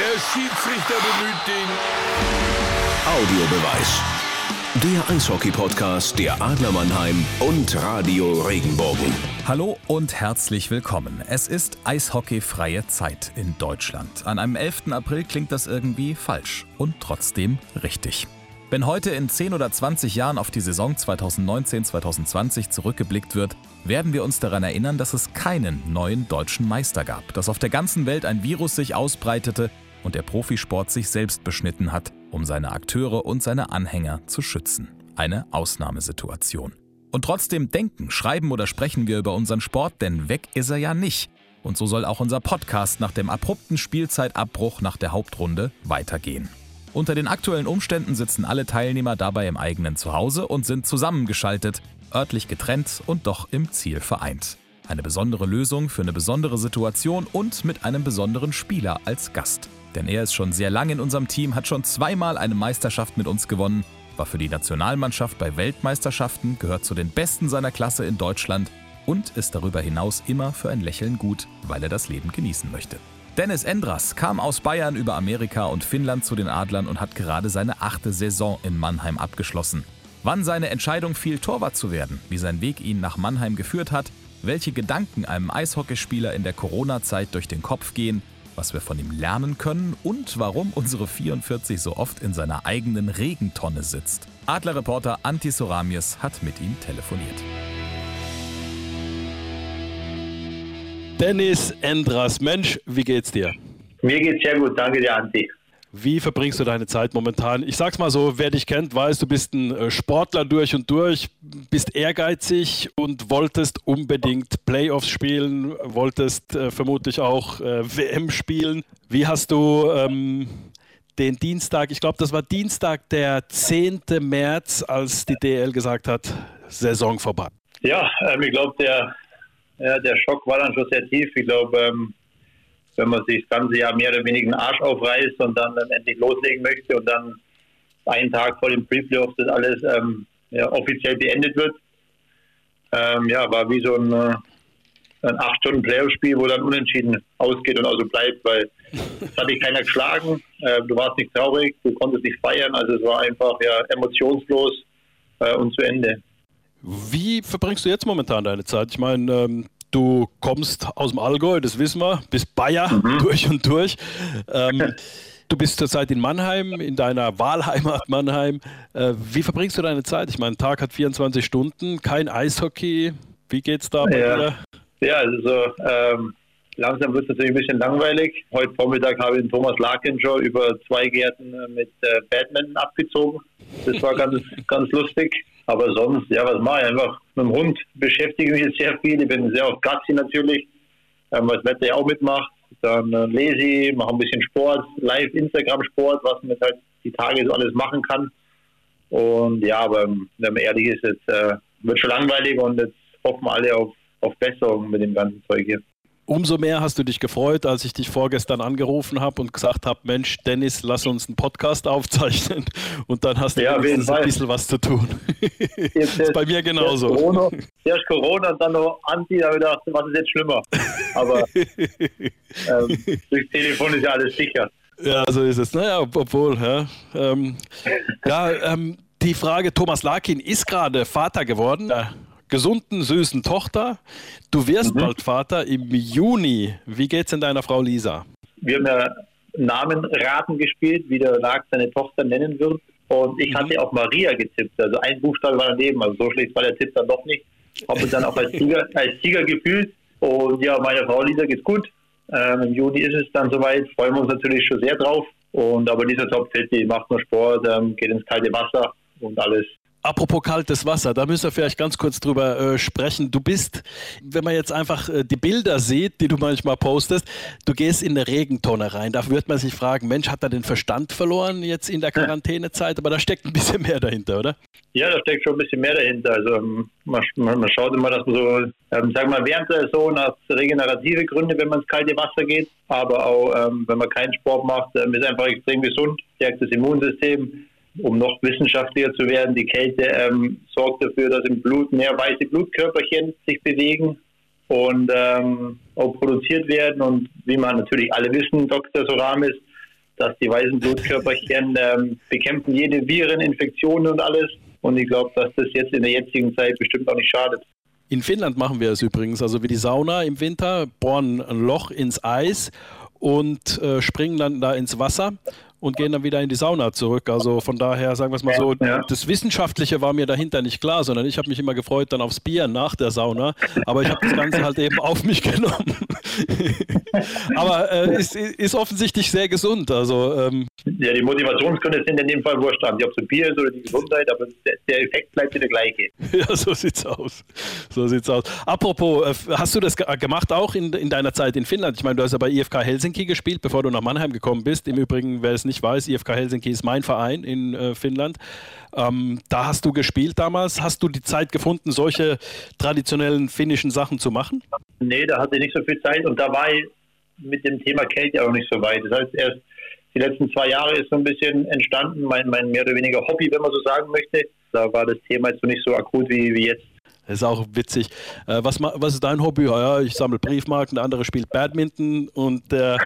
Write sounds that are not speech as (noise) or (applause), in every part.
Der Schiedsrichter bemüht den Audiobeweis. Der Eishockey-Podcast der Adler Mannheim und Radio Regenbogen. Hallo und herzlich willkommen. Es ist eishockeyfreie Zeit in Deutschland. An einem 11. April klingt das irgendwie falsch und trotzdem richtig. Wenn heute in 10 oder 20 Jahren auf die Saison 2019-2020 zurückgeblickt wird, werden wir uns daran erinnern, dass es keinen neuen deutschen Meister gab, dass auf der ganzen Welt ein Virus sich ausbreitete und der Profisport sich selbst beschnitten hat, um seine Akteure und seine Anhänger zu schützen. Eine Ausnahmesituation. Und trotzdem denken, schreiben oder sprechen wir über unseren Sport, denn weg ist er ja nicht. Und so soll auch unser Podcast nach dem abrupten Spielzeitabbruch nach der Hauptrunde weitergehen. Unter den aktuellen Umständen sitzen alle Teilnehmer dabei im eigenen Zuhause und sind zusammengeschaltet, örtlich getrennt und doch im Ziel vereint. Eine besondere Lösung für eine besondere Situation und mit einem besonderen Spieler als Gast. Denn er ist schon sehr lang in unserem Team, hat schon zweimal eine Meisterschaft mit uns gewonnen, war für die Nationalmannschaft bei Weltmeisterschaften, gehört zu den Besten seiner Klasse in Deutschland und ist darüber hinaus immer für ein Lächeln gut, weil er das Leben genießen möchte. Dennis Endras kam aus Bayern über Amerika und Finnland zu den Adlern und hat gerade seine achte Saison in Mannheim abgeschlossen. Wann seine Entscheidung fiel, Torwart zu werden, wie sein Weg ihn nach Mannheim geführt hat, welche Gedanken einem Eishockeyspieler in der Corona-Zeit durch den Kopf gehen, was wir von ihm lernen können und warum unsere 44 so oft in seiner eigenen Regentonne sitzt. Adlerreporter Antti Soramius hat mit ihm telefoniert. Dennis Endras, Mensch, wie geht's dir? Mir geht's sehr gut, danke dir, Anti. Wie verbringst du deine Zeit momentan? Ich sag's mal so, wer dich kennt, weiß, du bist ein äh, Sportler durch und durch, bist ehrgeizig und wolltest unbedingt Playoffs spielen, wolltest äh, vermutlich auch äh, WM spielen. Wie hast du ähm, den Dienstag, ich glaube, das war Dienstag, der 10. März, als die DL gesagt hat, Saison vorbei? Ja, ähm, ich glaube, der ja, der Schock war dann schon sehr tief. Ich glaube, ähm, wenn man sich das ganze Jahr mehr oder weniger den Arsch aufreißt und dann, endlich loslegen möchte und dann einen Tag vor dem Pre-Playoffs das alles ähm, ja, offiziell beendet wird, ähm, ja, war wie so ein, äh, ein acht Stunden Playoff-Spiel, wo dann unentschieden ausgeht und also bleibt, weil es hat dich keiner geschlagen, äh, du warst nicht traurig, du konntest nicht feiern, also es war einfach ja emotionslos äh, und zu Ende. Wie verbringst du jetzt momentan deine Zeit? Ich meine, ähm, du kommst aus dem Allgäu, das wissen wir, bist Bayer mhm. (laughs) durch und durch. Ähm, du bist zurzeit in Mannheim, in deiner Wahlheimat Mannheim. Äh, wie verbringst du deine Zeit? Ich meine, ein Tag hat 24 Stunden, kein Eishockey. Wie geht's da bei ja. dir? Ja, also ähm, langsam wird es natürlich ein bisschen langweilig. Heute Vormittag habe ich den Thomas Larkin schon über zwei Gärten mit äh, Batman abgezogen. Das war ganz, (laughs) ganz lustig. Aber sonst, ja, was mache ich? Einfach mit dem Hund beschäftige mich jetzt sehr viel. Ich bin sehr auf Gassi natürlich, ähm, weil das Wetter ja auch mitmacht. Dann äh, lese ich, mache ein bisschen Sport, live Instagram-Sport, was man halt die Tage so alles machen kann. Und ja, aber wenn man ehrlich ist, jetzt äh, wird schon langweilig und jetzt hoffen alle auf, auf Besserung mit dem ganzen Zeug hier. Umso mehr hast du dich gefreut, als ich dich vorgestern angerufen habe und gesagt habe, Mensch, Dennis, lass uns einen Podcast aufzeichnen. Und dann hast du ja, ein bisschen was zu tun. Jetzt, (laughs) das ist bei mir genauso. Erst Corona, erst Corona und dann noch Anti, da habe ich gedacht, was ist jetzt schlimmer? Aber (laughs) ähm, durch Telefon ist ja alles sicher. Ja, so ist es. Naja, obwohl, ja. Ähm, ja, ähm, die Frage, Thomas Larkin ist gerade Vater geworden. Ja gesunden, süßen Tochter. Du wirst mhm. bald Vater im Juni. Wie geht's denn deiner Frau Lisa? Wir haben ja Namenraten gespielt, wie der Lag seine Tochter nennen wird. Und ich mhm. hatte auch Maria getippt. Also ein Buchstabe war daneben. Also so schlecht war der Tipp dann doch nicht. Habe mich dann auch als Sieger, (laughs) als Sieger gefühlt. Und ja, meiner Frau Lisa geht's gut. Ähm, Im Juni ist es dann soweit. Freuen wir uns natürlich schon sehr drauf. Und aber Lisa topfit, die macht nur Sport, ähm, geht ins kalte Wasser und alles Apropos kaltes Wasser, da müssen wir vielleicht ganz kurz drüber äh, sprechen. Du bist, wenn man jetzt einfach äh, die Bilder sieht, die du manchmal postest, du gehst in eine Regentonne rein. Da wird man sich fragen, Mensch, hat er den Verstand verloren jetzt in der Quarantänezeit? Aber da steckt ein bisschen mehr dahinter, oder? Ja, da steckt schon ein bisschen mehr dahinter. Also ähm, man, man, man schaut immer, dass man so, ähm, sagen wir während der Saison aus regenerative Gründe, wenn man ins kalte Wasser geht, aber auch ähm, wenn man keinen Sport macht, ähm, ist einfach extrem gesund, stärkt das Immunsystem um noch wissenschaftlicher zu werden, die Kälte ähm, sorgt dafür, dass im Blut mehr weiße Blutkörperchen sich bewegen und ähm, auch produziert werden. Und wie man natürlich alle wissen, Dr. Soramis, dass die weißen Blutkörperchen (laughs) ähm, bekämpfen jede Viren, Infektionen und alles. Und ich glaube, dass das jetzt in der jetzigen Zeit bestimmt auch nicht schadet. In Finnland machen wir es übrigens, also wie die Sauna im Winter, bohren ein Loch ins Eis und äh, springen dann da ins Wasser und gehen dann wieder in die Sauna zurück. Also von daher, sagen wir es mal so, ja. das Wissenschaftliche war mir dahinter nicht klar, sondern ich habe mich immer gefreut dann aufs Bier nach der Sauna. Aber ich habe das Ganze halt eben auf mich (laughs) genommen. Aber äh, ist, ist offensichtlich sehr gesund. Also, ähm, ja, die Motivationsgründe sind in dem Fall wurscht ob es ein Bier ist oder die Gesundheit, aber der, Effekt bleibt der gleiche. (laughs) Ja, so sieht's aus. So sieht's aus. Apropos, äh, hast du das gemacht auch in, in deiner Zeit in Finnland? Ich meine, du hast ja bei IFK Helsinki gespielt, bevor du nach Mannheim gekommen bist. Im Übrigen, wer es nicht weiß, IFK Helsinki ist mein Verein in äh, Finnland. Ähm, da hast du gespielt damals. Hast du die Zeit gefunden, solche traditionellen finnischen Sachen zu machen? Nee, da hatte ich nicht so viel Zeit und da war ich mit dem Thema Kälte auch nicht so weit. Das heißt, erst die letzten zwei Jahre ist so ein bisschen entstanden, mein, mein mehr oder weniger Hobby, wenn man so sagen möchte. Da war das Thema jetzt noch nicht so akut wie, wie jetzt. Das ist auch witzig. Äh, was, was ist dein Hobby? Ja, ich sammle Briefmarken, der andere spielt Badminton und der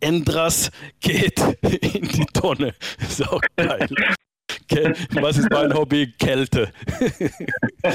Endras geht (laughs) in die Tonne. Ist auch geil. Was ist mein Hobby? Kälte. (laughs)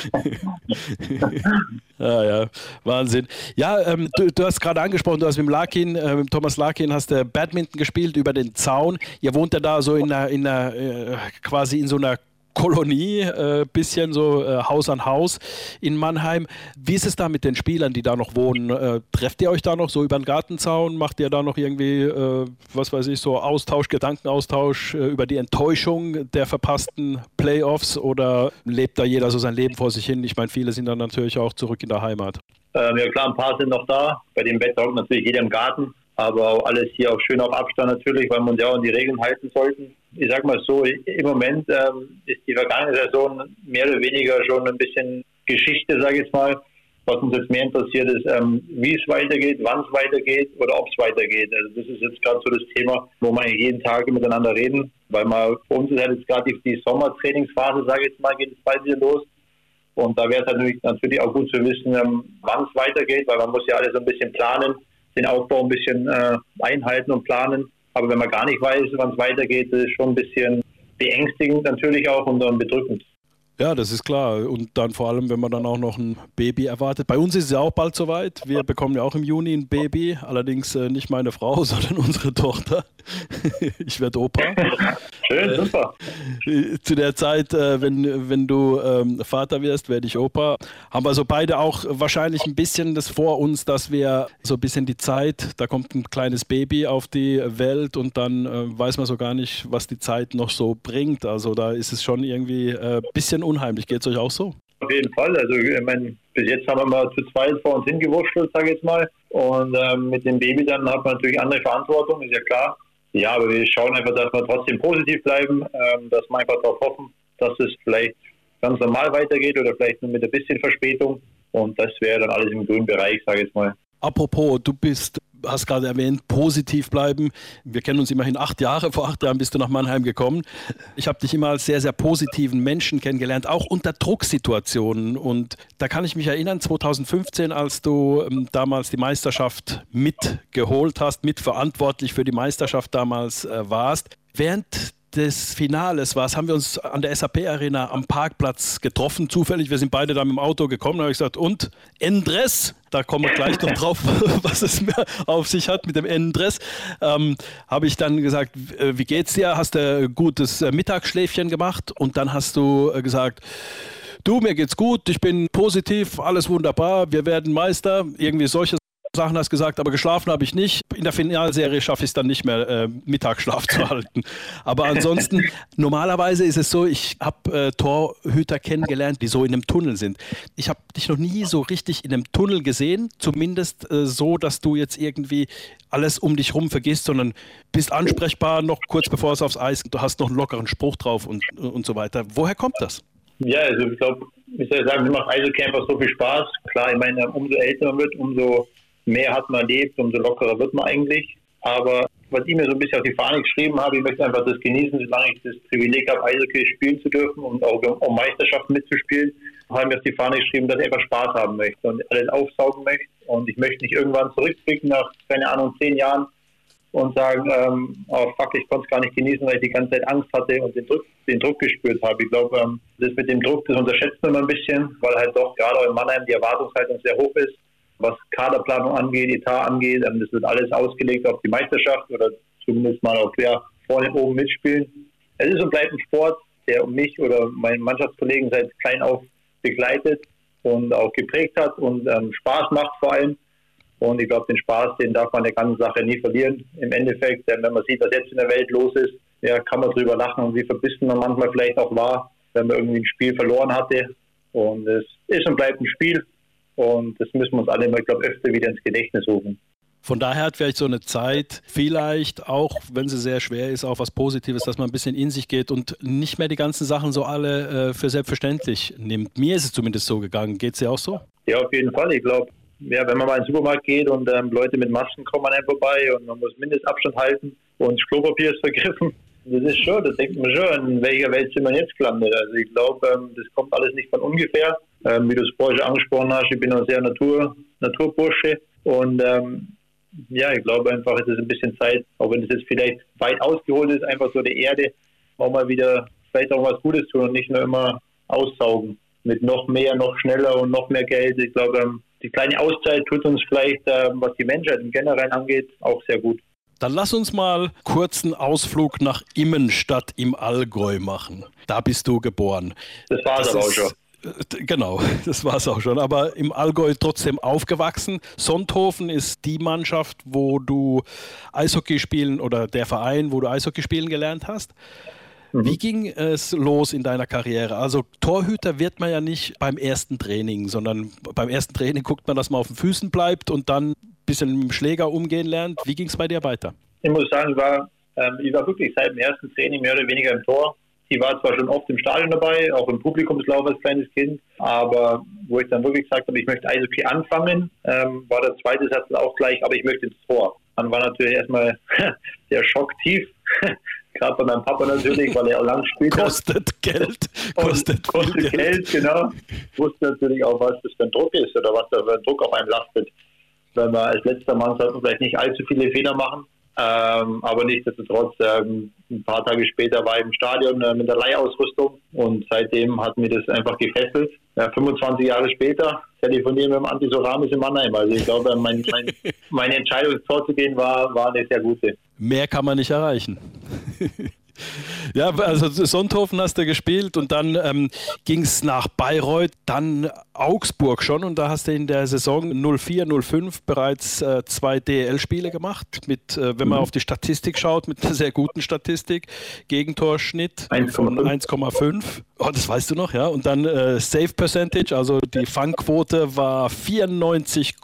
ah, ja, Wahnsinn. Ja, ähm, du, du, hast gerade angesprochen, du hast mit Larkin, äh, mit Thomas Larkin, hast du Badminton gespielt über den Zaun. Ihr wohnt ja da so in einer, in einer äh, quasi in so einer Kolonie, äh, bisschen so äh, Haus an Haus in Mannheim. Wie ist es da mit den Spielern, die da noch wohnen? Äh, trefft ihr euch da noch so über den Gartenzaun? Macht ihr da noch irgendwie, äh, was weiß ich, so Austausch, Gedankenaustausch äh, über die Enttäuschung der verpassten Playoffs oder lebt da jeder so sein Leben vor sich hin? Ich meine, viele sind dann natürlich auch zurück in der Heimat. Ähm, ja klar, ein paar sind noch da. Bei dem hockt natürlich jeder im Garten aber alles hier auch schön auf Abstand natürlich, weil wir uns ja auch an die Regeln halten sollten. Ich sag mal so, im Moment ähm, ist die vergangene Saison mehr oder weniger schon ein bisschen Geschichte, sage ich jetzt mal. Was uns jetzt mehr interessiert ist, ähm, wie es weitergeht, wann es weitergeht oder ob es weitergeht. Also das ist jetzt gerade so das Thema, wo wir jeden Tag miteinander reden, weil man für uns ist halt jetzt gerade die, die Sommertrainingsphase, sage ich jetzt mal, geht es bald wieder los. Und da wäre es natürlich, natürlich auch gut zu wissen, ähm, wann es weitergeht, weil man muss ja alles so ein bisschen planen den Aufbau ein bisschen äh, einhalten und planen. Aber wenn man gar nicht weiß, wann es weitergeht, ist es schon ein bisschen beängstigend natürlich auch und dann bedrückend. Ja, das ist klar. Und dann vor allem, wenn man dann auch noch ein Baby erwartet. Bei uns ist es ja auch bald soweit. Wir bekommen ja auch im Juni ein Baby. Allerdings äh, nicht meine Frau, (laughs) sondern unsere Tochter. (laughs) ich werde Opa. (laughs) Schön, äh, super. Zu der Zeit, äh, wenn, wenn du ähm, Vater wirst, werde ich Opa. Haben wir so beide auch wahrscheinlich ein bisschen das vor uns, dass wir so ein bisschen die Zeit, da kommt ein kleines Baby auf die Welt und dann äh, weiß man so gar nicht, was die Zeit noch so bringt. Also da ist es schon irgendwie ein äh, unheimlich. Geht es euch auch so? Auf jeden Fall. Also ich meine, bis jetzt haben wir mal zu zweit vor uns hingewurschtelt, sage ich jetzt mal. Und ähm, mit dem Baby dann hat man natürlich andere Verantwortung, ist ja klar. Ja, aber wir schauen einfach, dass wir trotzdem positiv bleiben, ähm, dass wir einfach darauf hoffen, dass es vielleicht ganz normal weitergeht oder vielleicht nur mit ein bisschen Verspätung. Und das wäre dann alles im grünen Bereich, sage ich jetzt mal. Apropos, du bist hast gerade erwähnt, positiv bleiben. Wir kennen uns immerhin acht Jahre. Vor acht Jahren bist du nach Mannheim gekommen. Ich habe dich immer als sehr, sehr positiven Menschen kennengelernt, auch unter Drucksituationen. Und da kann ich mich erinnern, 2015, als du ähm, damals die Meisterschaft mitgeholt hast, mitverantwortlich für die Meisterschaft damals äh, warst. Während des Finales war haben wir uns an der SAP Arena am Parkplatz getroffen, zufällig. Wir sind beide da mit dem Auto gekommen. Da habe ich gesagt, und Endress, da kommen wir gleich noch (laughs) drauf, (laughs) was es mehr auf sich hat mit dem Endress. Ähm, habe ich dann gesagt, äh, wie geht's dir? Hast du ein gutes äh, Mittagsschläfchen gemacht? Und dann hast du äh, gesagt, du, mir geht's gut, ich bin positiv, alles wunderbar, wir werden Meister. Irgendwie solche Sachen hast gesagt, aber geschlafen habe ich nicht. In der Finalserie schaffe ich es dann nicht mehr, äh, Mittagsschlaf zu halten. Aber ansonsten, (laughs) normalerweise ist es so, ich habe äh, Torhüter kennengelernt, die so in einem Tunnel sind. Ich habe dich noch nie so richtig in einem Tunnel gesehen, zumindest äh, so, dass du jetzt irgendwie alles um dich rum vergisst, sondern bist ansprechbar noch kurz bevor es aufs Eis, du hast noch einen lockeren Spruch drauf und, und so weiter. Woher kommt das? Ja, also ich glaube, ich soll sagen, mir macht Eishockey so viel Spaß. Klar, ich meine, umso älter man wird, umso mehr hat man erlebt, umso lockerer wird man eigentlich. Aber was ich mir so ein bisschen auf die Fahne geschrieben habe, ich möchte einfach das genießen, solange ich das Privileg habe, Eishockey spielen zu dürfen und auch um Meisterschaften mitzuspielen, habe ich mir auf die Fahne geschrieben, dass ich einfach Spaß haben möchte und alles aufsaugen möchte. Und ich möchte nicht irgendwann zurückblicken nach, keine Ahnung, zehn Jahren und sagen, ähm, oh fuck, ich konnte es gar nicht genießen, weil ich die ganze Zeit Angst hatte und den Druck, den Druck gespürt habe. Ich glaube, ähm, das mit dem Druck, das unterschätzt man immer ein bisschen, weil halt doch gerade auch in Mannheim die Erwartungshaltung sehr hoch ist, was Kaderplanung angeht, Etat angeht. Das wird alles ausgelegt auf die Meisterschaft oder zumindest mal auf wer vorne oben mitspielen. Es ist und bleibt ein Sport, der mich oder meinen Mannschaftskollegen seit klein auf begleitet und auch geprägt hat und ähm, Spaß macht vor allem. Und ich glaube, den Spaß, den darf man der ganzen Sache nie verlieren. Im Endeffekt, wenn man sieht, was jetzt in der Welt los ist, ja, kann man drüber lachen und wie verbissen man manchmal vielleicht auch war, wenn man irgendwie ein Spiel verloren hatte. Und es ist und bleibt ein Spiel. Und das müssen wir uns alle mal, ich glaube, öfter wieder ins Gedächtnis rufen. Von daher hat vielleicht so eine Zeit vielleicht auch, wenn sie sehr schwer ist, auch was Positives, dass man ein bisschen in sich geht und nicht mehr die ganzen Sachen so alle äh, für selbstverständlich nimmt. Mir ist es zumindest so gegangen. Geht es dir auch so? Ja, auf jeden Fall. Ich glaube, ja, wenn man mal in den Supermarkt geht und ähm, Leute mit Masken kommen an einem vorbei und man muss Mindestabstand halten und das Klopapier ist vergriffen, (laughs) das ist schon, das denkt man schon, in welcher Welt sind wir jetzt gelandet. Also ich glaube, ähm, das kommt alles nicht von ungefähr. Ähm, wie du es vorher schon angesprochen hast, ich bin auch sehr Natur, Naturbursche und ähm, ja, ich glaube einfach, es ist ein bisschen Zeit, auch wenn es jetzt vielleicht weit ausgeholt ist, einfach so der Erde auch mal wieder vielleicht auch was Gutes tun und nicht nur immer aussaugen mit noch mehr, noch schneller und noch mehr Geld. Ich glaube, ähm, die kleine Auszeit tut uns vielleicht, ähm, was die Menschheit im Generellen angeht, auch sehr gut. Dann lass uns mal kurzen Ausflug nach Immenstadt im Allgäu machen. Da bist du geboren. Das war es aber auch schon. Äh, genau, (laughs) das war es auch schon. Aber im Allgäu trotzdem aufgewachsen. Sonthofen ist die Mannschaft, wo du Eishockey spielen oder der Verein, wo du Eishockey spielen gelernt hast. Mhm. Wie ging es los in deiner Karriere? Also Torhüter wird man ja nicht beim ersten Training, sondern beim ersten Training guckt man, dass man auf den Füßen bleibt und dann ein bisschen mit dem Schläger umgehen lernt. Wie ging es bei dir weiter? Ich muss sagen, war, ähm, ich war wirklich seit dem ersten Training mehr oder weniger im Tor. Ich war zwar schon oft im Stadion dabei, auch im Publikumslauf als kleines Kind, aber wo ich dann wirklich gesagt habe, ich möchte Eishockey anfangen, ähm, war der zweite Satz auch gleich, aber ich möchte ins Tor. Dann war natürlich erstmal (laughs) der Schock tief, (laughs) gerade bei meinem Papa natürlich, weil er auch lang spielt. Kostet Geld. Kostet, kostet Geld. Geld, genau. Ich wusste natürlich auch, was das für ein Druck ist oder was da für ein Druck auf einem lastet. Wenn man als letzter Mann sollte man vielleicht nicht allzu viele Fehler machen. Ähm, aber nichtsdestotrotz, ähm, ein paar Tage später war ich im Stadion äh, mit der Leihausrüstung und seitdem hat mir das einfach gefesselt. Ja, 25 Jahre später telefonieren wir mit dem Antisoramis in Mannheim. Also ich glaube, mein, mein, (laughs) meine Entscheidung ins Tor zu gehen war, war eine sehr gute. Mehr kann man nicht erreichen. (laughs) Ja, also Sonthofen hast du gespielt und dann ähm, ging es nach Bayreuth, dann Augsburg schon und da hast du in der Saison 04, 05 bereits äh, zwei DL-Spiele gemacht. Mit, äh, wenn man mhm. auf die Statistik schaut, mit einer sehr guten Statistik, Gegentorschnitt 1, von 1,5. Oh, das weißt du noch, ja. Und dann äh, Save Percentage, also die Fangquote war 94,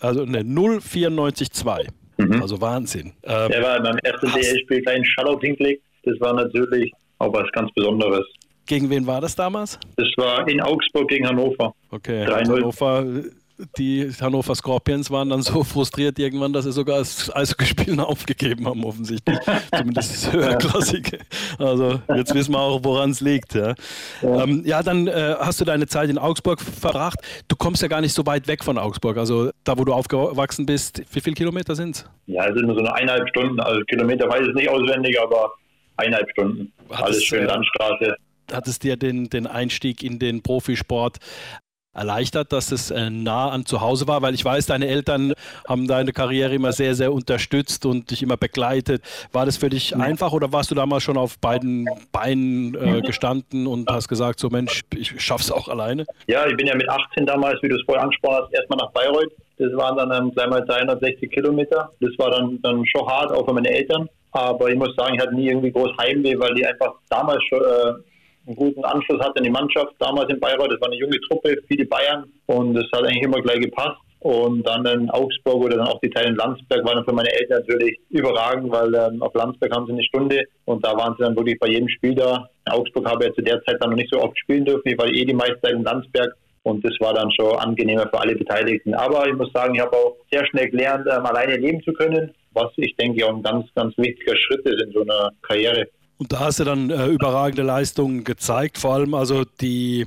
also ne, 0,94,2. Mhm. Also Wahnsinn. Ähm, Der war beim ersten DL-Spiel kein Shutout hingelegt das war natürlich auch was ganz Besonderes. Gegen wen war das damals? Das war in Augsburg gegen Hannover. Okay, Hannover, die Hannover Scorpions waren dann so frustriert irgendwann, dass sie sogar das Eishockeyspielen aufgegeben haben, offensichtlich. (laughs) Zumindest höherklassige. Also jetzt wissen wir auch, woran es liegt. Ja, ja. Ähm, ja dann äh, hast du deine Zeit in Augsburg verbracht. Du kommst ja gar nicht so weit weg von Augsburg. Also da, wo du aufgewachsen bist, wie viele Kilometer sind es? Ja, es sind nur so eine eineinhalb Stunden. Also Kilometer weiß ich nicht auswendig, aber eineinhalb Stunden. Hat Alles schön Landstraße. Hat es dir den, den Einstieg in den Profisport erleichtert, dass es äh, nah an zu Hause war, weil ich weiß, deine Eltern haben deine Karriere immer sehr, sehr unterstützt und dich immer begleitet. War das für dich ja. einfach oder warst du damals schon auf beiden Beinen äh, gestanden und hast gesagt, so Mensch, ich schaff's auch alleine? Ja, ich bin ja mit 18 damals, wie du es vorher angesprochen hast, erstmal nach Bayreuth. Das waren dann ähm, gleich mal 360 Kilometer. Das war dann, dann schon hart, auch für meine Eltern. Aber ich muss sagen, ich hatte nie irgendwie groß Heimweh, weil die einfach damals schon äh, einen guten Anschluss hatte in die Mannschaft. Damals in Bayreuth, das war eine junge Truppe, viele Bayern und das hat eigentlich immer gleich gepasst. Und dann in Augsburg oder dann auch die Teile in Landsberg waren dann für meine Eltern natürlich überragend, weil ähm, auf Landsberg haben sie eine Stunde und da waren sie dann wirklich bei jedem Spiel da. In Augsburg habe ich zu der Zeit dann noch nicht so oft spielen dürfen. Ich war eh die meiste Zeit in Landsberg und das war dann schon angenehmer für alle Beteiligten. Aber ich muss sagen, ich habe auch sehr schnell gelernt, ähm, alleine leben zu können was ich denke auch ein ganz, ganz wichtiger Schritt ist in so einer Karriere. Und da hast du dann äh, überragende Leistungen gezeigt, vor allem also die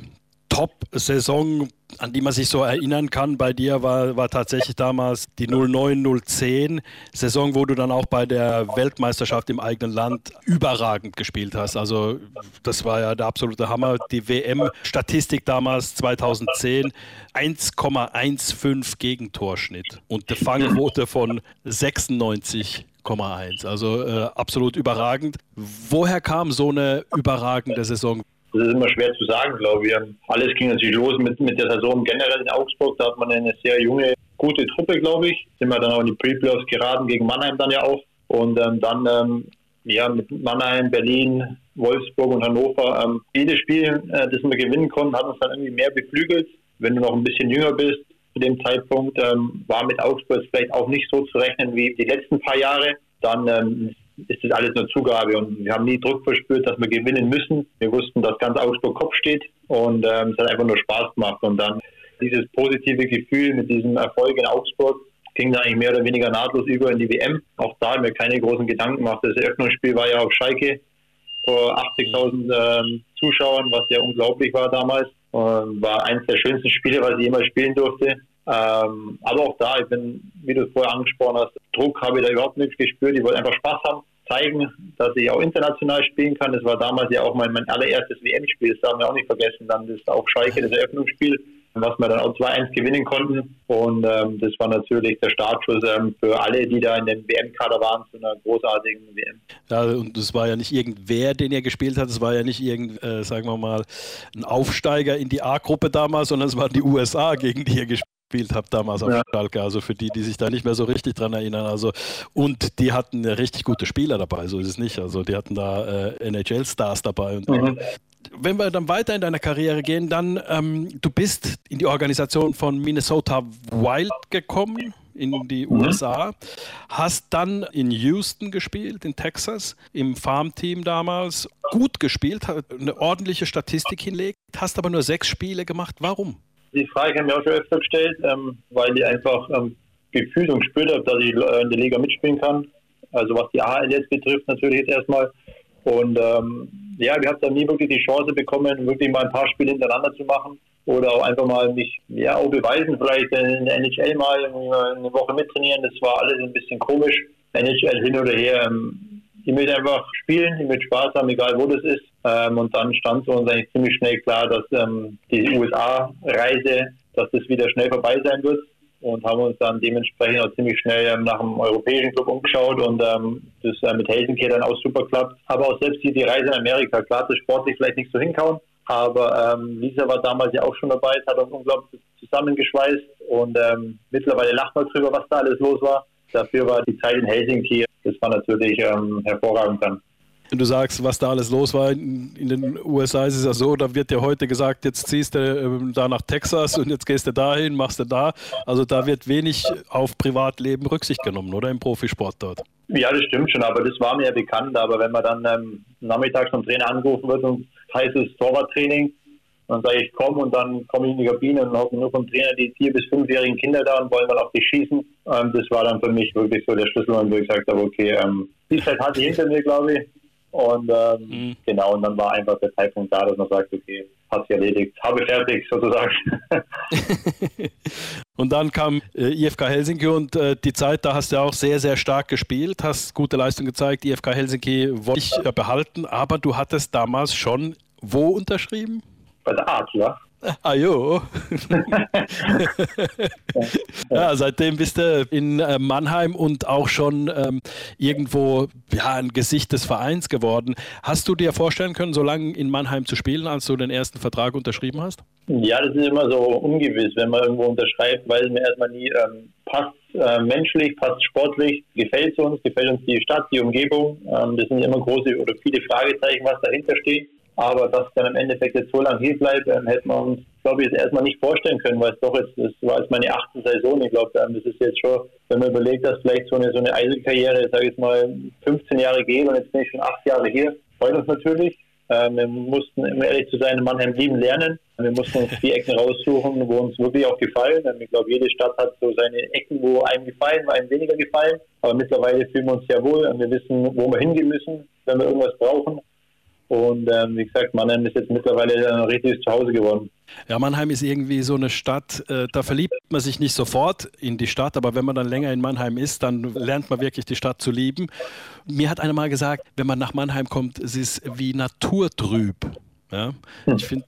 Top-Saison, an die man sich so erinnern kann bei dir, war, war tatsächlich damals die 09-010 Saison, wo du dann auch bei der Weltmeisterschaft im eigenen Land überragend gespielt hast. Also das war ja der absolute Hammer. Die WM-Statistik damals 2010 1,15 Gegentorschnitt und eine Fangquote von 96,1. Also äh, absolut überragend. Woher kam so eine überragende Saison? Das ist immer schwer zu sagen, glaube ich. Alles ging natürlich los mit, mit der Saison generell in Augsburg. Da hat man eine sehr junge, gute Truppe, glaube ich. Sind wir dann auch in die Pre-Playoffs geraten, gegen Mannheim dann ja auch. Und ähm, dann ähm, ja, mit Mannheim, Berlin, Wolfsburg und Hannover. Ähm, jedes Spiel, äh, das wir gewinnen konnten, hat uns dann irgendwie mehr beflügelt. Wenn du noch ein bisschen jünger bist, zu dem Zeitpunkt ähm, war mit Augsburg vielleicht auch nicht so zu rechnen wie die letzten paar Jahre. Dann ähm, ist das alles nur Zugabe und wir haben nie Druck verspürt, dass wir gewinnen müssen. Wir wussten, dass ganz Augsburg Kopf steht und ähm, es hat einfach nur Spaß gemacht und dann dieses positive Gefühl mit diesem Erfolg in Augsburg ging dann eigentlich mehr oder weniger nahtlos über in die WM. Auch da haben wir keine großen Gedanken gemacht. Das Eröffnungsspiel war ja auf Schalke vor 80.000 ähm, Zuschauern, was ja unglaublich war damals. Und war eines der schönsten Spiele, was ich jemals spielen durfte. Ähm, aber auch da, ich bin, wie du es vorher angesprochen hast, Druck habe ich da überhaupt nichts gespürt. Ich wollte einfach Spaß haben, zeigen, dass ich auch international spielen kann. Das war damals ja auch mein, mein allererstes WM-Spiel, das darf man auch nicht vergessen. Dann das auch Schalke, das Eröffnungsspiel, was wir dann auch 2-1 gewinnen konnten. Und ähm, das war natürlich der Startschuss ähm, für alle, die da in den WM-Kader waren, zu einer großartigen WM. Ja, und das war ja nicht irgendwer, den ihr gespielt hat. Es war ja nicht irgend, äh, sagen wir mal, ein Aufsteiger in die A-Gruppe damals, sondern es waren die USA, gegen die ihr gespielt gespielt habe damals auf ja. Schalke. Also für die, die sich da nicht mehr so richtig dran erinnern. Also und die hatten richtig gute Spieler dabei, so ist es nicht. Also die hatten da äh, NHL-Stars dabei. Und, mhm. Wenn wir dann weiter in deiner Karriere gehen, dann ähm, du bist in die Organisation von Minnesota Wild gekommen in die mhm. USA, hast dann in Houston gespielt, in Texas, im Farmteam damals, gut gespielt, eine ordentliche Statistik hinlegt, hast aber nur sechs Spiele gemacht. Warum? Die Frage haben wir auch schon öfter gestellt, ähm, weil ich einfach ähm, gefühlt und gespürt habe, dass ich äh, in der Liga mitspielen kann. Also was die jetzt betrifft, natürlich jetzt erstmal. Und ähm, ja, wir haben dann nie wirklich die Chance bekommen, wirklich mal ein paar Spiele hintereinander zu machen oder auch einfach mal mich ja auch beweisen, vielleicht in der NHL mal eine Woche mittrainieren. Das war alles ein bisschen komisch. NHL hin oder her. Ähm, ich möchte einfach spielen, ich möchte Spaß haben, egal wo das ist. Ähm, und dann stand für uns eigentlich ziemlich schnell klar, dass ähm, die USA-Reise, dass das wieder schnell vorbei sein wird. Und haben uns dann dementsprechend auch ziemlich schnell ähm, nach einem europäischen Club umgeschaut und ähm, das äh, mit Helsinki dann auch super klappt. Aber auch selbst die, die Reise in Amerika, klar, das sportlich vielleicht nicht so hinkauen, aber ähm, Lisa war damals ja auch schon dabei, es hat uns unglaublich zusammengeschweißt und ähm, mittlerweile lacht man drüber, was da alles los war. Dafür war die Zeit in Helsinki, das war natürlich ähm, hervorragend dann. Wenn du sagst, was da alles los war in, den USA, ist es ja so, da wird ja heute gesagt, jetzt ziehst du ähm, da nach Texas und jetzt gehst du dahin, machst du da. Also da wird wenig auf Privatleben Rücksicht genommen, oder im Profisport dort? Ja, das stimmt schon, aber das war mir ja bekannt. Aber wenn man dann ähm, nachmittags vom Trainer angerufen wird und heißt es Torwarttraining, dann sage ich, komm und dann komme ich in die Kabine und habe nur vom Trainer die vier- bis fünfjährigen Kinder da und wollen mal auf dich schießen. Ähm, das war dann für mich wirklich so der Schlüssel, wo ich gesagt habe, okay, ähm, die Zeit hatte ich hinter mir, glaube ich. Und ähm, mhm. genau, und dann war einfach der Zeitpunkt da, dass man sagt, okay, hat sich erledigt, habe fertig sozusagen. (laughs) und dann kam äh, IFK Helsinki und äh, die Zeit, da hast du auch sehr, sehr stark gespielt, hast gute Leistung gezeigt. IFK Helsinki wollte ich äh, behalten, aber du hattest damals schon wo unterschrieben? bei der Adler. Ah jo. (laughs) ja, seitdem bist du in äh, Mannheim und auch schon ähm, irgendwo ja, ein Gesicht des Vereins geworden. Hast du dir vorstellen können, so lange in Mannheim zu spielen, als du den ersten Vertrag unterschrieben hast? Ja, das ist immer so ungewiss, wenn man irgendwo unterschreibt, weil mir erstmal nie ähm, passt äh, menschlich, passt sportlich, gefällt es uns, gefällt uns die Stadt, die Umgebung. Ähm, das sind immer große oder viele Fragezeichen, was dahinter steht. Aber dass dann im Endeffekt jetzt so lange hier bleibt, ähm, hätte man uns, glaube ich, jetzt erstmal nicht vorstellen können, weil es doch jetzt, das war jetzt meine achte Saison. Ich glaube, ähm, das ist jetzt schon, wenn man überlegt, dass vielleicht so eine, so eine Eiselkarriere, sage ich mal, 15 Jahre geht und jetzt bin ich schon acht Jahre hier. Freut uns natürlich. Ähm, wir mussten, um ehrlich zu sein, in Mannheim lieben lernen. Wir mussten uns die Ecken raussuchen, wo uns wirklich auch gefallen. Ähm, ich glaube, jede Stadt hat so seine Ecken, wo einem gefallen, wo einem weniger gefallen. Aber mittlerweile fühlen wir uns sehr wohl und wir wissen, wo wir hingehen müssen, wenn wir irgendwas brauchen. Und ähm, wie gesagt, Mannheim ist jetzt mittlerweile ein richtiges Zuhause geworden. Ja, Mannheim ist irgendwie so eine Stadt, äh, da verliebt man sich nicht sofort in die Stadt, aber wenn man dann länger in Mannheim ist, dann lernt man wirklich die Stadt zu lieben. Mir hat einer mal gesagt, wenn man nach Mannheim kommt, es ist wie naturtrüb. Ja, ich finde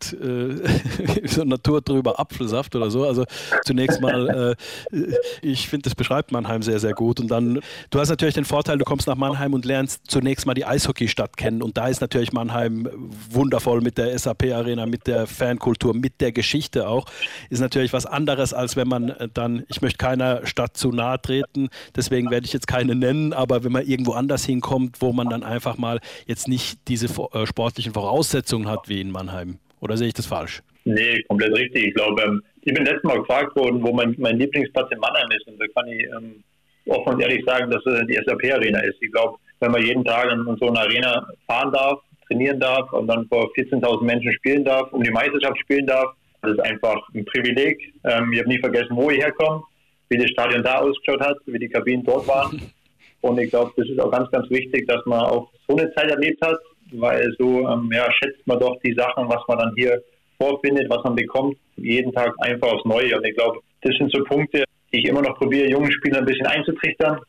äh, (laughs) so naturtrüber Apfelsaft oder so. Also zunächst mal, äh, ich finde, das beschreibt Mannheim sehr, sehr gut. Und dann, du hast natürlich den Vorteil, du kommst nach Mannheim und lernst zunächst mal die Eishockeystadt kennen. Und da ist natürlich Mannheim wundervoll mit der SAP-Arena, mit der Fankultur, mit der Geschichte auch. Ist natürlich was anderes, als wenn man dann, ich möchte keiner Stadt zu nahe treten, deswegen werde ich jetzt keine nennen, aber wenn man irgendwo anders hinkommt, wo man dann einfach mal jetzt nicht diese äh, sportlichen Voraussetzungen hat, wie in Mannheim. Oder sehe ich das falsch? Nee, komplett richtig. Ich glaube, ähm, ich bin letztes Mal gefragt worden, wo mein, mein Lieblingsplatz in Mannheim ist. Und da kann ich ähm, offen und ehrlich sagen, dass es die SAP-Arena ist. Ich glaube, wenn man jeden Tag in so einer Arena fahren darf, trainieren darf und dann vor 14.000 Menschen spielen darf, um die Meisterschaft spielen darf, das ist einfach ein Privileg. Ähm, ich habe nie vergessen, wo ich herkomme, wie das Stadion da ausgeschaut hat, wie die Kabinen dort waren. (laughs) Und ich glaube, das ist auch ganz, ganz wichtig, dass man auch so eine Zeit erlebt hat, weil so ähm, ja, schätzt man doch die Sachen, was man dann hier vorfindet, was man bekommt, jeden Tag einfach aufs Neue. Und ich glaube, das sind so Punkte, die ich immer noch probiere, jungen Spielern ein bisschen einzutrichtern,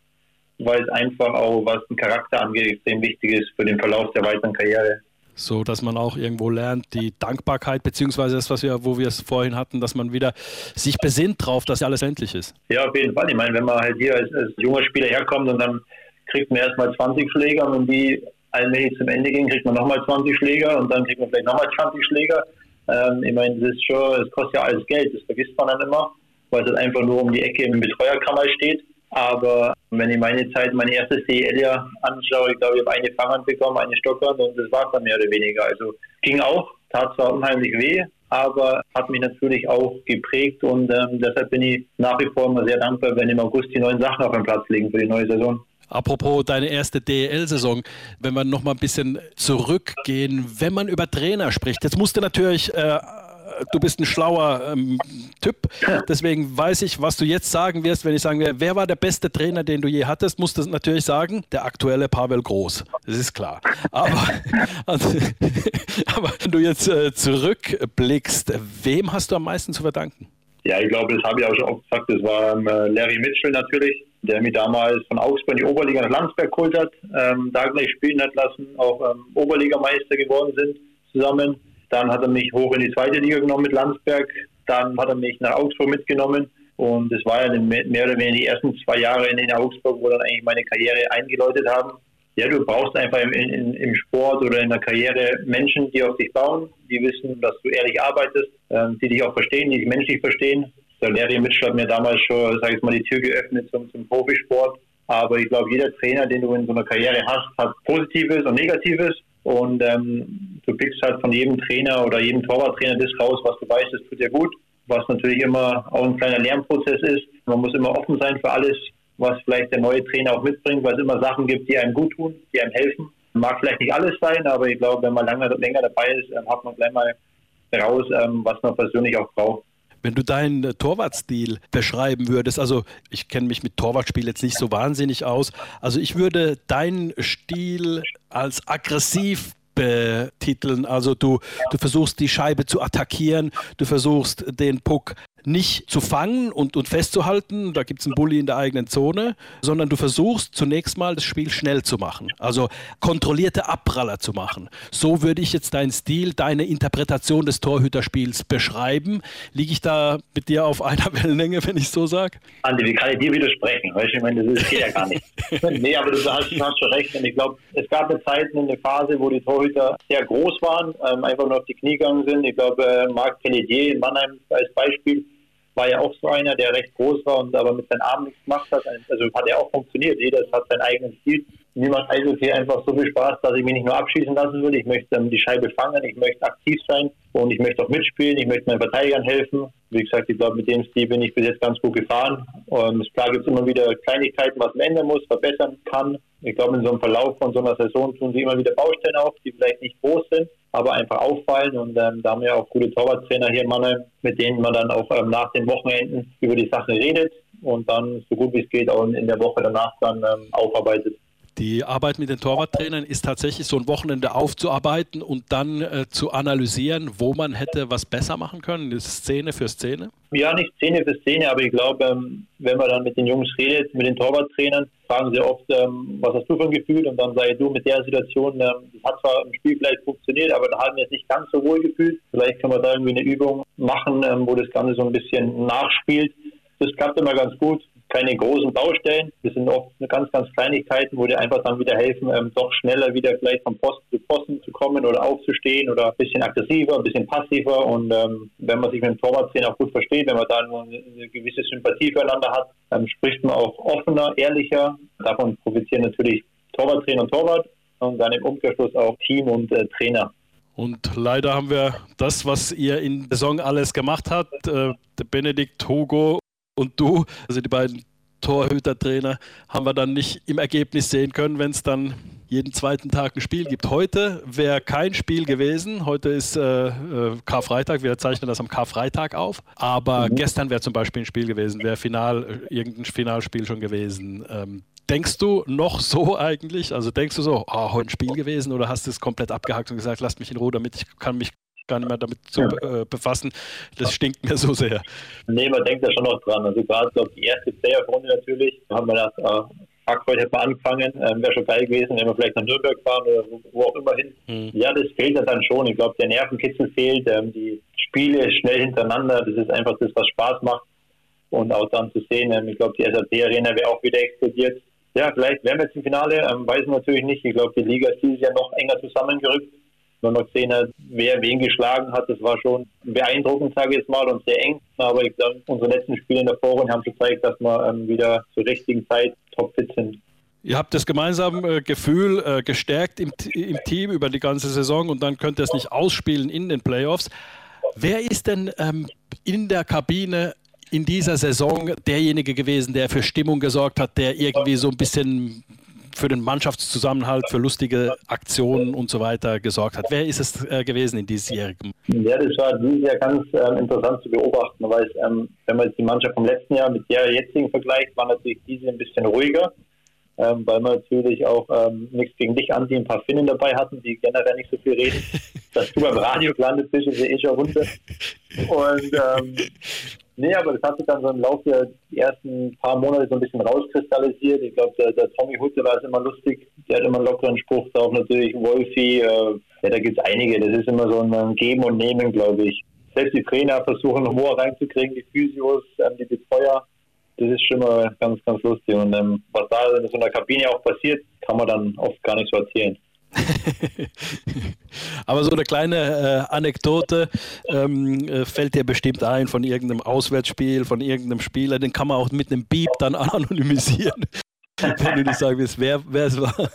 weil es einfach auch, was den Charakter angeht, extrem wichtig ist für den Verlauf der weiteren Karriere. So, dass man auch irgendwo lernt, die Dankbarkeit, beziehungsweise das, was wir, wo wir es vorhin hatten, dass man wieder sich besinnt drauf, dass alles endlich ist. Ja, auf jeden Fall. Ich meine, wenn man halt hier als, als junger Spieler herkommt und dann kriegt man erstmal 20 Schläger und die allmählich zum Ende ging, kriegt man nochmal 20 Schläger und dann kriegt man vielleicht nochmal 20 Schläger. Ähm, ich meine, das ist schon, es kostet ja alles Geld, das vergisst man dann immer, weil es halt einfach nur um die Ecke im Betreuerkammer steht. Aber wenn ich meine Zeit, mein erstes DL anschaue, ich glaube, ich habe eine Fanghand bekommen, eine Stockhand und das war es dann mehr oder weniger. Also ging auch, tat zwar unheimlich weh, aber hat mich natürlich auch geprägt und ähm, deshalb bin ich nach wie vor immer sehr dankbar, wenn im August die neuen Sachen auf dem Platz liegen für die neue Saison. Apropos deine erste DEL-Saison, wenn wir noch mal ein bisschen zurückgehen, wenn man über Trainer spricht, jetzt musst du natürlich äh, du bist ein schlauer ähm, Typ. Deswegen weiß ich, was du jetzt sagen wirst, wenn ich sagen werde, wer war der beste Trainer, den du je hattest, musst du natürlich sagen, der aktuelle Pavel Groß. Das ist klar. Aber, (laughs) also, (laughs) aber wenn du jetzt äh, zurückblickst, wem hast du am meisten zu verdanken? Ja, ich glaube, das habe ich auch schon oft gesagt. Das war ähm, Larry Mitchell natürlich, der mich damals von Augsburg in die Oberliga nach Landsberg geholt hat, ähm, da gleich spielen hat lassen, auch ähm, Oberligameister geworden sind zusammen. Dann hat er mich hoch in die zweite Liga genommen mit Landsberg. Dann hat er mich nach Augsburg mitgenommen. Und das war ja mehr oder weniger die ersten zwei Jahre in, Augsburg, wo dann eigentlich meine Karriere eingeläutet haben. Ja, du brauchst einfach im, in, im Sport oder in der Karriere Menschen, die auf dich bauen, die wissen, dass du ehrlich arbeitest, ähm, die dich auch verstehen, die dich menschlich verstehen. Der Larry Mitchell hat mir damals schon, sag ich mal, die Tür geöffnet zum, zum Profisport. Aber ich glaube, jeder Trainer, den du in so einer Karriere hast, hat Positives und Negatives. Und ähm, du pickst halt von jedem Trainer oder jedem Torwarttrainer das raus, was du weißt, das tut dir gut. Was natürlich immer auch ein kleiner Lernprozess ist. Man muss immer offen sein für alles, was vielleicht der neue Trainer auch mitbringt, weil es immer Sachen gibt, die einem gut tun, die einem helfen. Mag vielleicht nicht alles sein, aber ich glaube, wenn man lange, länger dabei ist, hat man gleich mal raus, ähm, was man persönlich auch braucht. Wenn du deinen äh, Torwartstil beschreiben würdest, also ich kenne mich mit Torwartspiel jetzt nicht so wahnsinnig aus, also ich würde deinen Stil als aggressiv betiteln. Also du, du versuchst die Scheibe zu attackieren, du versuchst den Puck nicht zu fangen und, und festzuhalten, da gibt es einen Bully in der eigenen Zone, sondern du versuchst zunächst mal das Spiel schnell zu machen, also kontrollierte Abpraller zu machen. So würde ich jetzt deinen Stil, deine Interpretation des Torhüterspiels beschreiben. Liege ich da mit dir auf einer (laughs) Wellenlänge, wenn ich so sage? Andi, wie kann ich dir widersprechen? Weißt du, ich meine, das geht ja gar nicht. (laughs) nee, aber du hast, hast schon recht. Und ich glaube, es gab eine Zeit, eine Phase, wo die Torhüter sehr groß waren, ähm, einfach nur auf die Knie gegangen sind. Ich glaube, äh, Marc Pelletier in Mannheim als Beispiel, war ja auch so einer, der recht groß war und aber mit seinen Armen nichts gemacht hat. Also hat er auch funktioniert. Jeder hat seinen eigenen Stil. Mir macht Eishockey einfach so viel Spaß, dass ich mich nicht nur abschießen lassen will. Ich möchte ähm, die Scheibe fangen, ich möchte aktiv sein und ich möchte auch mitspielen. Ich möchte meinen Verteidigern helfen. Wie gesagt, ich glaube, mit dem Stil bin ich bis jetzt ganz gut gefahren. Und klar gibt es immer wieder Kleinigkeiten, was man ändern muss, verbessern kann. Ich glaube, in so einem Verlauf von so einer Saison tun sie immer wieder Baustellen auf, die vielleicht nicht groß sind aber einfach auffallen. Und ähm, da haben wir auch gute Torwarttrainer hier in Mannheim, mit denen man dann auch ähm, nach den Wochenenden über die Sache redet und dann so gut wie es geht auch in der Woche danach dann ähm, aufarbeitet. Die Arbeit mit den Torwarttrainern ist tatsächlich so ein Wochenende aufzuarbeiten und dann äh, zu analysieren, wo man hätte was besser machen können, Szene für Szene? Ja, nicht Szene für Szene, aber ich glaube, ähm, wenn man dann mit den Jungs redet, mit den Torwarttrainern, fragen sie oft, ähm, was hast du für ein Gefühl? Und dann sage ich, du, mit der Situation, ähm, das hat zwar im Spiel vielleicht funktioniert, aber da haben wir es nicht ganz so wohl gefühlt. Vielleicht können wir da irgendwie eine Übung machen, wo das Ganze so ein bisschen nachspielt. Das klappt immer ganz gut keine großen Baustellen. Das sind oft ganz, ganz Kleinigkeiten, wo dir einfach dann wieder helfen, ähm, doch schneller wieder vielleicht vom Posten zu Posten zu kommen oder aufzustehen oder ein bisschen aggressiver, ein bisschen passiver. Und ähm, wenn man sich mit dem Torwarttrainer auch gut versteht, wenn man da eine, eine gewisse Sympathie füreinander hat, dann spricht man auch offener, ehrlicher. Davon profitieren natürlich Torwarttrainer und Torwart und dann im Umkehrschluss auch Team und äh, Trainer. Und leider haben wir das, was ihr in der Saison alles gemacht habt, äh, Benedikt, Hugo und du, also die beiden Torhütertrainer, haben wir dann nicht im Ergebnis sehen können, wenn es dann jeden zweiten Tag ein Spiel gibt. Heute wäre kein Spiel gewesen. Heute ist äh, äh, Karfreitag. Wir zeichnen das am Karfreitag auf. Aber mhm. gestern wäre zum Beispiel ein Spiel gewesen, wäre Final, äh, irgendein Finalspiel schon gewesen. Ähm, denkst du noch so eigentlich? Also denkst du so, oh, heute ein Spiel gewesen oder hast du es komplett abgehakt und gesagt, lasst mich in Ruhe, damit ich kann mich gar nicht mehr damit zu äh, befassen. Das stinkt mir so sehr. Nee, man denkt da schon noch dran. Also gerade glaube die erste Playoff-Runde natürlich, haben wir ah, fuck, heute hätten wir angefangen, ähm, wäre schon geil gewesen, wenn wir vielleicht nach Nürnberg fahren oder wo, auch immer hin. Mhm. Ja, das fehlt dann schon. Ich glaube, der Nervenkitzel fehlt, ähm, die Spiele schnell hintereinander, das ist einfach das, was Spaß macht. Und auch dann zu sehen, ähm, ich glaube, die SAP-Arena wäre auch wieder explodiert. Ja, vielleicht wären wir jetzt im Finale, ähm, weiß ich natürlich nicht. Ich glaube, die Liga ist dieses Jahr noch enger zusammengerückt wenn man gesehen hat, wer wen geschlagen hat, das war schon beeindruckend, sage ich jetzt mal, und sehr eng. Aber ich glaube, unsere letzten Spiele in der Vorrunde haben gezeigt, dass wir ähm, wieder zur richtigen Zeit topfit sind. Ihr habt das gemeinsame äh, Gefühl äh, gestärkt im, im, Team über die ganze Saison und dann könnt ihr es nicht ausspielen in den Playoffs. Wer ist denn ähm, in der Kabine in dieser Saison derjenige gewesen, der für Stimmung gesorgt hat, der irgendwie so ein bisschen für den Mannschaftszusammenhalt, für lustige Aktionen und so weiter gesorgt hat. Wer ist es äh, gewesen in diesjährigen? Ja, das war dieses Jahr ganz äh, interessant zu beobachten, weil ähm, wenn man die Mannschaft vom letzten Jahr mit der jetzigen vergleicht, war natürlich diese ein bisschen ruhiger. Ähm, weil wir natürlich auch ähm, nichts gegen dich an, die ein paar Finnen dabei hatten, die generell nicht so viel reden. (laughs) Dass du beim Radio gelandet bist, ist ja eh schon runter. Und ähm, (laughs) Nee, aber das hat sich dann so im Laufe der ersten paar Monate so ein bisschen rauskristallisiert. Ich glaube, der, der, Tommy Hutte war es immer lustig. Der hat immer einen lockeren Spruch drauf. Natürlich Wolfi, äh, ja, da gibt es einige. Das ist immer so ein Geben und Nehmen, glaube ich. Selbst die Trainer versuchen, Humor reinzukriegen, die Physios, ähm, die Betreuer. Das ist schon mal ganz, ganz lustig. Und ähm, was da in so einer Kabine auch passiert, kann man dann oft gar nicht so erzählen. (laughs) Aber so eine kleine äh, Anekdote ähm, äh, fällt dir bestimmt ein von irgendeinem Auswärtsspiel, von irgendeinem Spieler, den kann man auch mit einem Beep dann (laughs) anonymisieren. Wenn du nicht sagen willst, wer, es war.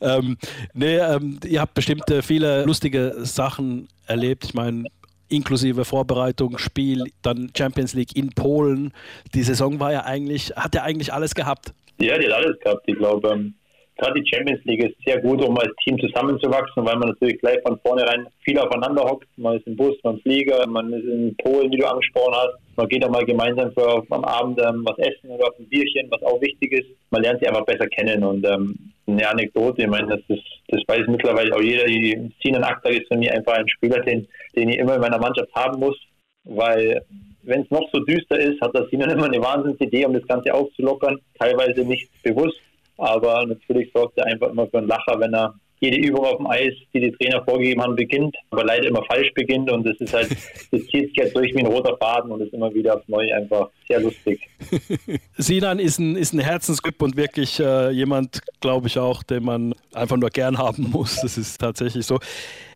Ähm, nee, ähm, ihr habt bestimmt äh, viele lustige Sachen erlebt. Ich meine, inklusive Vorbereitung, Spiel, dann Champions League in Polen. Die Saison war ja eigentlich, hat ja eigentlich alles gehabt. Ja, die hat alles gehabt. Ich glaube, ähm, gerade die Champions League ist sehr gut, um als Team zusammenzuwachsen, weil man natürlich gleich von vornherein viel aufeinander hockt. Man ist im Bus, man ist Flieger, man ist in Polen, wie du angesprochen hast. Man geht auch mal gemeinsam für am Abend ähm, was essen oder auf ein Bierchen, was auch wichtig ist. Man lernt sie einfach besser kennen und ähm, eine Anekdote, ich meine, das, ist, das weiß mittlerweile auch jeder. Die Sinan Akhtar ist für mich einfach ein Spieler, den, den ich immer in meiner Mannschaft haben muss, weil wenn es noch so düster ist, hat das Sinan (laughs) immer eine Wahnsinnsidee, um das Ganze aufzulockern. Teilweise nicht bewusst, aber natürlich sorgt er einfach immer für einen Lacher, wenn er jede Übung auf dem Eis, die die Trainer vorgegeben haben, beginnt, aber leider immer falsch beginnt und das ist halt, (laughs) das zieht sich halt durch wie ein roter Faden und ist immer wieder aufs Neue einfach sehr lustig. (laughs) Sinan ist ein, ist ein Herzensgrip und wirklich äh, jemand, glaube ich auch, den man einfach nur gern haben muss. Das ist tatsächlich so.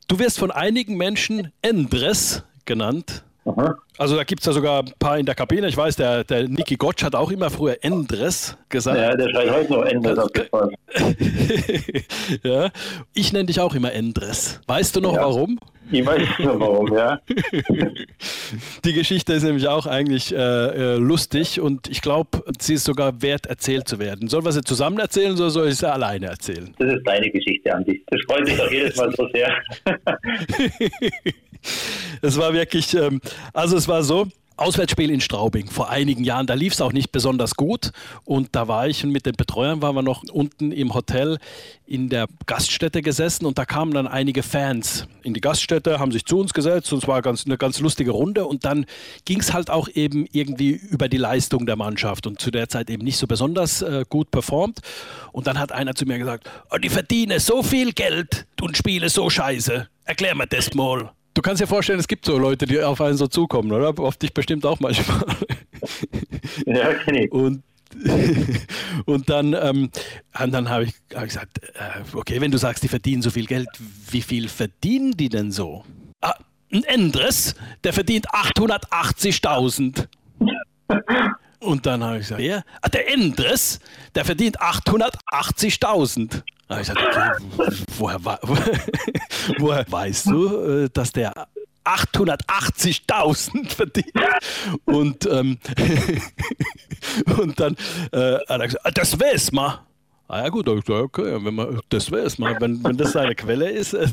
Du wirst von einigen Menschen Endres genannt. Aha. Also da gibt es ja sogar ein paar in der Kabine. Ich weiß, der, der Niki Gottsch hat auch immer früher Endres gesagt. Ja, der schreibt heute noch Endres auf (laughs) ja. Ich nenne dich auch immer Endres. Weißt du noch ja. warum? Ich weiß noch warum, ja. (laughs) Die Geschichte ist nämlich auch eigentlich äh, äh lustig und ich glaube, sie ist sogar wert, erzählt zu werden. Sollen wir sie zusammen erzählen oder soll ich sie alleine erzählen? Das ist deine Geschichte, Andi. Das freut mich doch jedes Mal so sehr. (laughs) es war wirklich, ähm, also es war so, Auswärtsspiel in Straubing vor einigen Jahren. Da lief es auch nicht besonders gut. Und da war ich und mit den Betreuern waren wir noch unten im Hotel in der Gaststätte gesessen und da kamen dann einige Fans in die Gaststätte, haben sich zu uns gesetzt und es war ganz, eine ganz lustige Runde. Und dann ging es halt auch eben irgendwie über die Leistung der Mannschaft und zu der Zeit eben nicht so besonders äh, gut performt. Und dann hat einer zu mir gesagt: oh, Die verdienen so viel Geld und spielen so scheiße. Erklär mir das mal. Du kannst dir vorstellen, es gibt so Leute, die auf einen so zukommen, oder? Auf dich bestimmt auch manchmal. Ja, kenne ich. Und, (laughs) und dann, ähm, und dann habe ich, hab ich gesagt, äh, okay, wenn du sagst, die verdienen so viel Geld, wie viel verdienen die denn so? Ah, ein Endres, der verdient 880.000. (laughs) Und dann habe ich gesagt, wer? Ah, der Endres, der verdient 880.000. Da habe ich gesagt, okay, woher, (laughs) woher weißt du, äh, dass der 880.000 verdient? Und, ähm, (laughs) und dann äh, hat er gesagt, ah, das weiß man. Ah ja gut, okay, wenn man, das weiß man, wenn, wenn das seine Quelle ist. äh,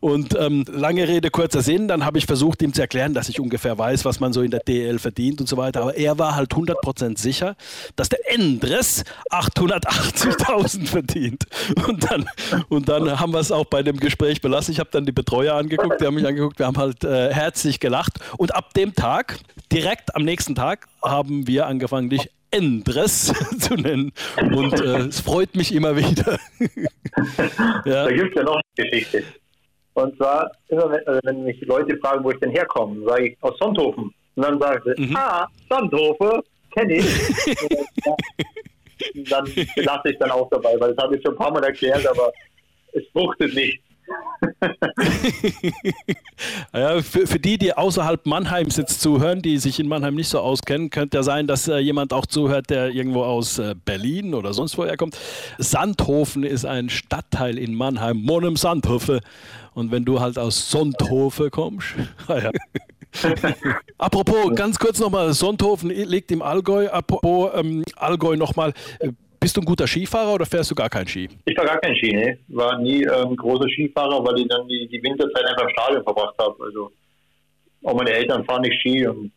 Und ähm, lange Rede, kurzer Sinn, dann habe ich versucht, ihm zu erklären, dass ich ungefähr weiß, was man so in der DL verdient und so weiter. Aber er war halt 100% sicher, dass der Endres 880.000 verdient. Und dann, und dann haben wir es auch bei dem Gespräch belassen. Ich habe dann die Betreuer angeguckt, die haben mich angeguckt, wir haben halt äh, herzlich gelacht. Und ab dem Tag, direkt am nächsten Tag, haben wir angefangen, dich Endres (laughs) zu nennen. Und äh, es freut mich immer wieder. (laughs) ja. Da gibt es ja noch eine Geschichte. Und zwar, immer wenn, also wenn mich Leute fragen, wo ich denn herkomme, sage ich aus Sonthofen. Und dann sagen sie, Mhm. ah, Sonthofen, kenne ich. (laughs) Dann lasse ich dann auch dabei, weil das habe ich schon ein paar Mal erklärt, aber es fruchtet nicht. (laughs) Ja, für, für die, die außerhalb Mannheims jetzt zuhören, die sich in Mannheim nicht so auskennen, könnte ja sein, dass äh, jemand auch zuhört, der irgendwo aus äh, Berlin oder sonst woher kommt. Sandhofen ist ein Stadtteil in Mannheim, Monem Sandhofe. Und wenn du halt aus Sonthofe kommst, (laughs) ah ja. (laughs) Apropos, ganz kurz nochmal, Sonthofen liegt im Allgäu. Apropos ähm, Allgäu nochmal, äh, bist du ein guter Skifahrer oder fährst du gar keinen Ski? Ich war gar kein Ski, ne? War nie ähm, großer Skifahrer, weil ich dann die, die Winterzeit einfach im Stadion verbracht habe. Also auch meine Eltern fahren nicht Ski und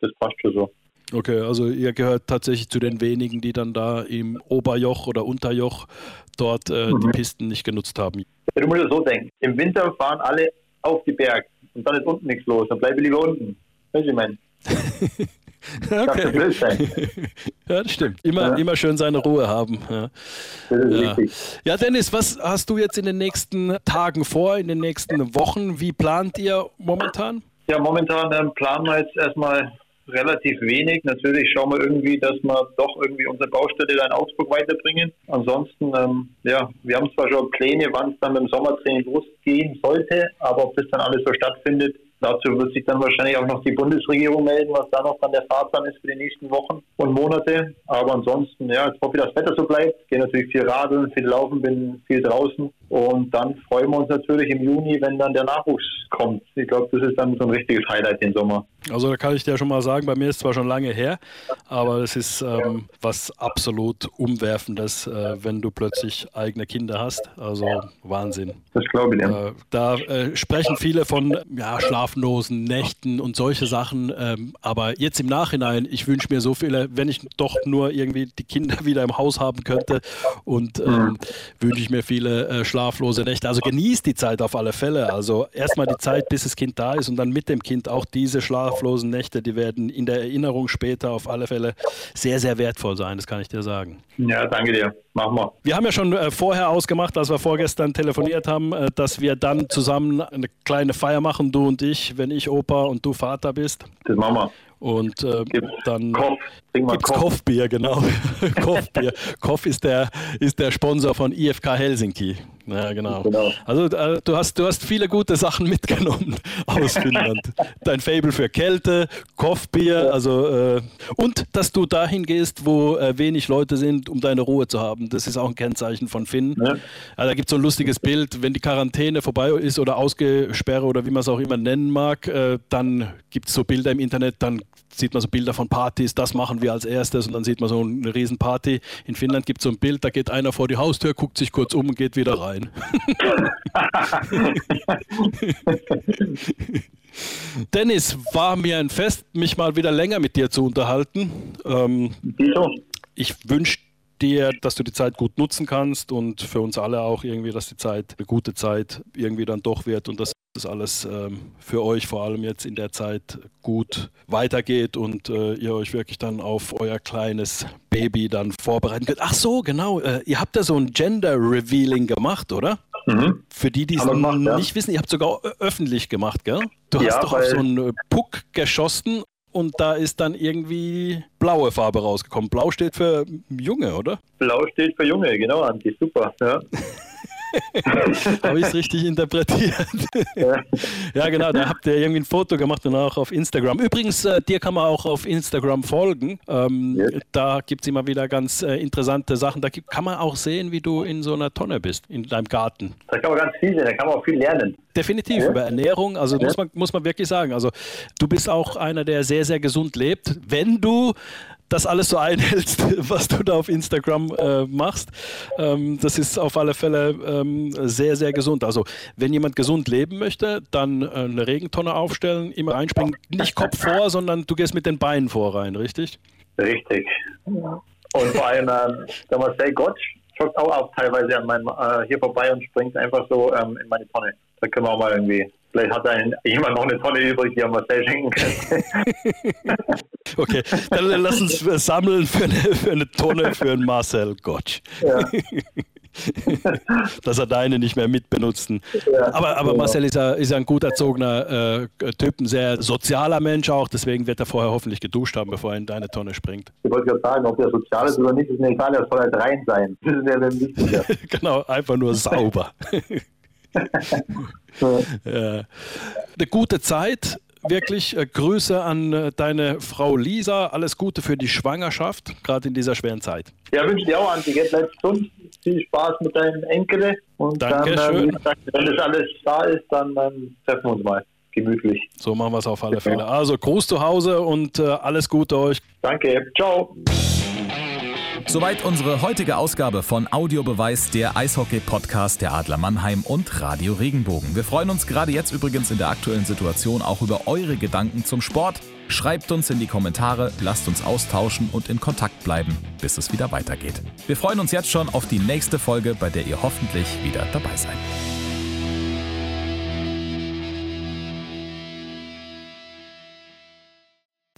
das passt schon so. Okay, also ihr gehört tatsächlich zu den wenigen, die dann da im Oberjoch oder Unterjoch dort äh, die Pisten nicht genutzt haben. Ja, du musst es so denken. Im Winter fahren alle auf die Berg und dann ist unten nichts los. Dann bleibe ich lieber unten. Weißt du, ich meine, (laughs) okay. (laughs) Ja, das stimmt. Immer, Ja. immer schön seine Ruhe haben. Ja. Das ist Ja. ja, Dennis, was hast du jetzt in den nächsten Tagen vor, in den nächsten Wochen? Wie plant ihr momentan? Ja, momentan ähm, planen wir jetzt erstmal relativ wenig. Natürlich schauen wir irgendwie, dass wir doch irgendwie unsere Baustelle da in Augsburg weiterbringen. Ansonsten, ähm, ja, wir haben zwar schon Pläne, wann es dann dem Sommertraining losgehen sollte, aber ob das dann alles so stattfindet, dazu wird sich dann wahrscheinlich auch noch die Bundesregierung melden, was da noch dann der Fahrplan ist für die nächsten Wochen und Monate. Aber ansonsten, ja, jetzt hoffe ich, dass das Wetter so bleibt. Gehe natürlich viel radeln, viel laufen, bin viel draußen. Und dann freuen wir uns natürlich im Juni, wenn dann der Nachwuchs kommt. Ich glaube, das ist dann so ein richtiges Highlight den Sommer. Also da kann ich dir schon mal sagen, bei mir ist zwar schon lange her, aber es ist ähm, was absolut Umwerfendes, äh, wenn du plötzlich eigene Kinder hast. Also Wahnsinn. Das glaube ich dir. Äh, da äh, sprechen viele von ja, schlaflosen Nächten und solche Sachen. Ähm, aber jetzt im Nachhinein, ich wünsche mir so viele, wenn ich doch nur irgendwie die Kinder (laughs) wieder im Haus haben könnte und ähm, wünsche ich mir viele äh, schlaflose Nächte. Also genießt die Zeit auf alle Fälle. Also erstmal die Zeit, bis das Kind da ist und dann mit dem Kind auch diese schlaflosen Nächte, die werden in der Erinnerung später auf alle Fälle sehr, sehr wertvoll sein. Das kann ich dir sagen. Ja, danke dir. Machen wir. Wir haben ja schon äh, vorher ausgemacht, als wir vorgestern telefoniert haben, äh, dass wir dann zusammen eine kleine Feier machen, du und ich, wenn ich Opa und du Vater bist. Das machen wir. Und äh, dann Kopf. Trink mal gibt's Kopf. Koffbier, genau. (laughs) Koffbier. Koff ist der, ist der Sponsor von IFK Helsinki. Ja, genau. Genau. Also äh, du hast, du hast viele gute Sachen mitgenommen (laughs) aus Finnland. Dein Fable für Kälte, Koffbier, also äh, und dass du dahin gehst, wo äh, wenig Leute sind, um deine Ruhe zu haben. Das ist auch ein Kennzeichen von Finn. Ja. Ja, da gibt es so ein lustiges Bild, wenn die Quarantäne vorbei ist oder Ausgesperre oder wie man es auch immer nennen mag, äh, dann gibt es so Bilder im Internet, dann sieht man so Bilder von Partys, das machen wir als erstes und dann sieht man so eine Riesenparty. In Finnland gibt es so ein Bild, da geht einer vor die Haustür, guckt sich kurz um und geht wieder rein. (laughs) Dennis, war mir ein Fest, mich mal wieder länger mit dir zu unterhalten. Ähm, ich wünsche dir, dass du die Zeit gut nutzen kannst und für uns alle auch irgendwie, dass die Zeit eine gute Zeit irgendwie dann doch wird und dass das alles ähm, für euch vor allem jetzt in der Zeit gut weitergeht und äh, ihr euch wirklich dann auf euer kleines Baby dann vorbereiten könnt. Ach so, genau. Äh, ihr habt ja so ein Gender Revealing gemacht, oder? Mhm. Für die, die es nicht wissen, ihr habt sogar öffentlich gemacht, gell? Du ja, hast doch auf so einen Puck geschossen und da ist dann irgendwie blaue Farbe rausgekommen. Blau steht für Junge, oder? Blau steht für Junge, genau, Anti, super. Ja. (laughs) (laughs) Habe ich es richtig interpretiert? (laughs) Ja. genau. Da habt ihr irgendwie ein Foto gemacht und auch auf Instagram. Übrigens, äh, dir kann man auch auf Instagram folgen. Ähm, yes. Da gibt es immer wieder ganz äh, interessante Sachen. Da kann man auch sehen, wie du in so einer Tonne bist, in deinem Garten. Da kann man ganz viel sehen, da kann man auch viel lernen. Definitiv, ja. über Ernährung. Also ja. muss, man, muss man wirklich sagen. Also du bist auch einer, der sehr, sehr gesund lebt. Wenn du das alles so einhältst, (laughs) was du da auf Instagram äh, machst. Ähm, das ist auf alle Fälle ähm, sehr, sehr gesund. Also wenn jemand gesund leben möchte, dann äh, eine Regentonne aufstellen, immer reinspringen, nicht Kopf vor, sondern du gehst mit den Beinen vor rein, richtig? Richtig. Und vor allem äh, der Marcel Gottsch joggt auch, auch teilweise an meinem, äh, hier vorbei und springt einfach so ähm, in meine Tonne. Da können wir auch mal irgendwie Vielleicht hat ein, jemand noch eine Tonne übrig, die er Marcel schenken kann. (laughs) okay, dann lass uns sammeln für eine, für eine Tonne für einen Marcel Gottsch. Ja. (laughs) dass er deine nicht mehr mitbenutzen. Ja, aber, aber Marcel ist ja, ist ja ein gut erzogener äh, Typ, ein sehr sozialer Mensch auch, deswegen wird er vorher hoffentlich geduscht haben, bevor er in deine Tonne springt. Ich wollte gerade sagen, ob der sozial ist oder nicht, ist mir egal, er soll halt rein sein. Das ist ja dann wichtiger. (laughs) genau, einfach nur sauber. (laughs) ja. Eine gute Zeit. Wirklich äh, Grüße an äh, deine Frau Lisa. Alles Gute für die Schwangerschaft, gerade in dieser schweren Zeit. Ja, wünsche dir auch, Anti. Bleib gesund. Viel Spaß mit deinen Enkeln. Und Dankeschön. dann, äh, wenn das alles da ist, dann ähm, treffen wir uns mal gemütlich. So machen wir es auf alle Fälle. Also Gruß zu Hause und äh, alles Gute euch. Danke. Ciao. Soweit unsere heutige Ausgabe von Audiobeweis, der Eishockey-Podcast der Adler Mannheim und Radio Regenbogen. Wir freuen uns gerade jetzt übrigens in der aktuellen Situation auch über eure Gedanken zum Sport. Schreibt uns in die Kommentare, lasst uns austauschen und in Kontakt bleiben, bis es wieder weitergeht. Wir freuen uns jetzt schon auf die nächste Folge, bei der ihr hoffentlich wieder dabei seid.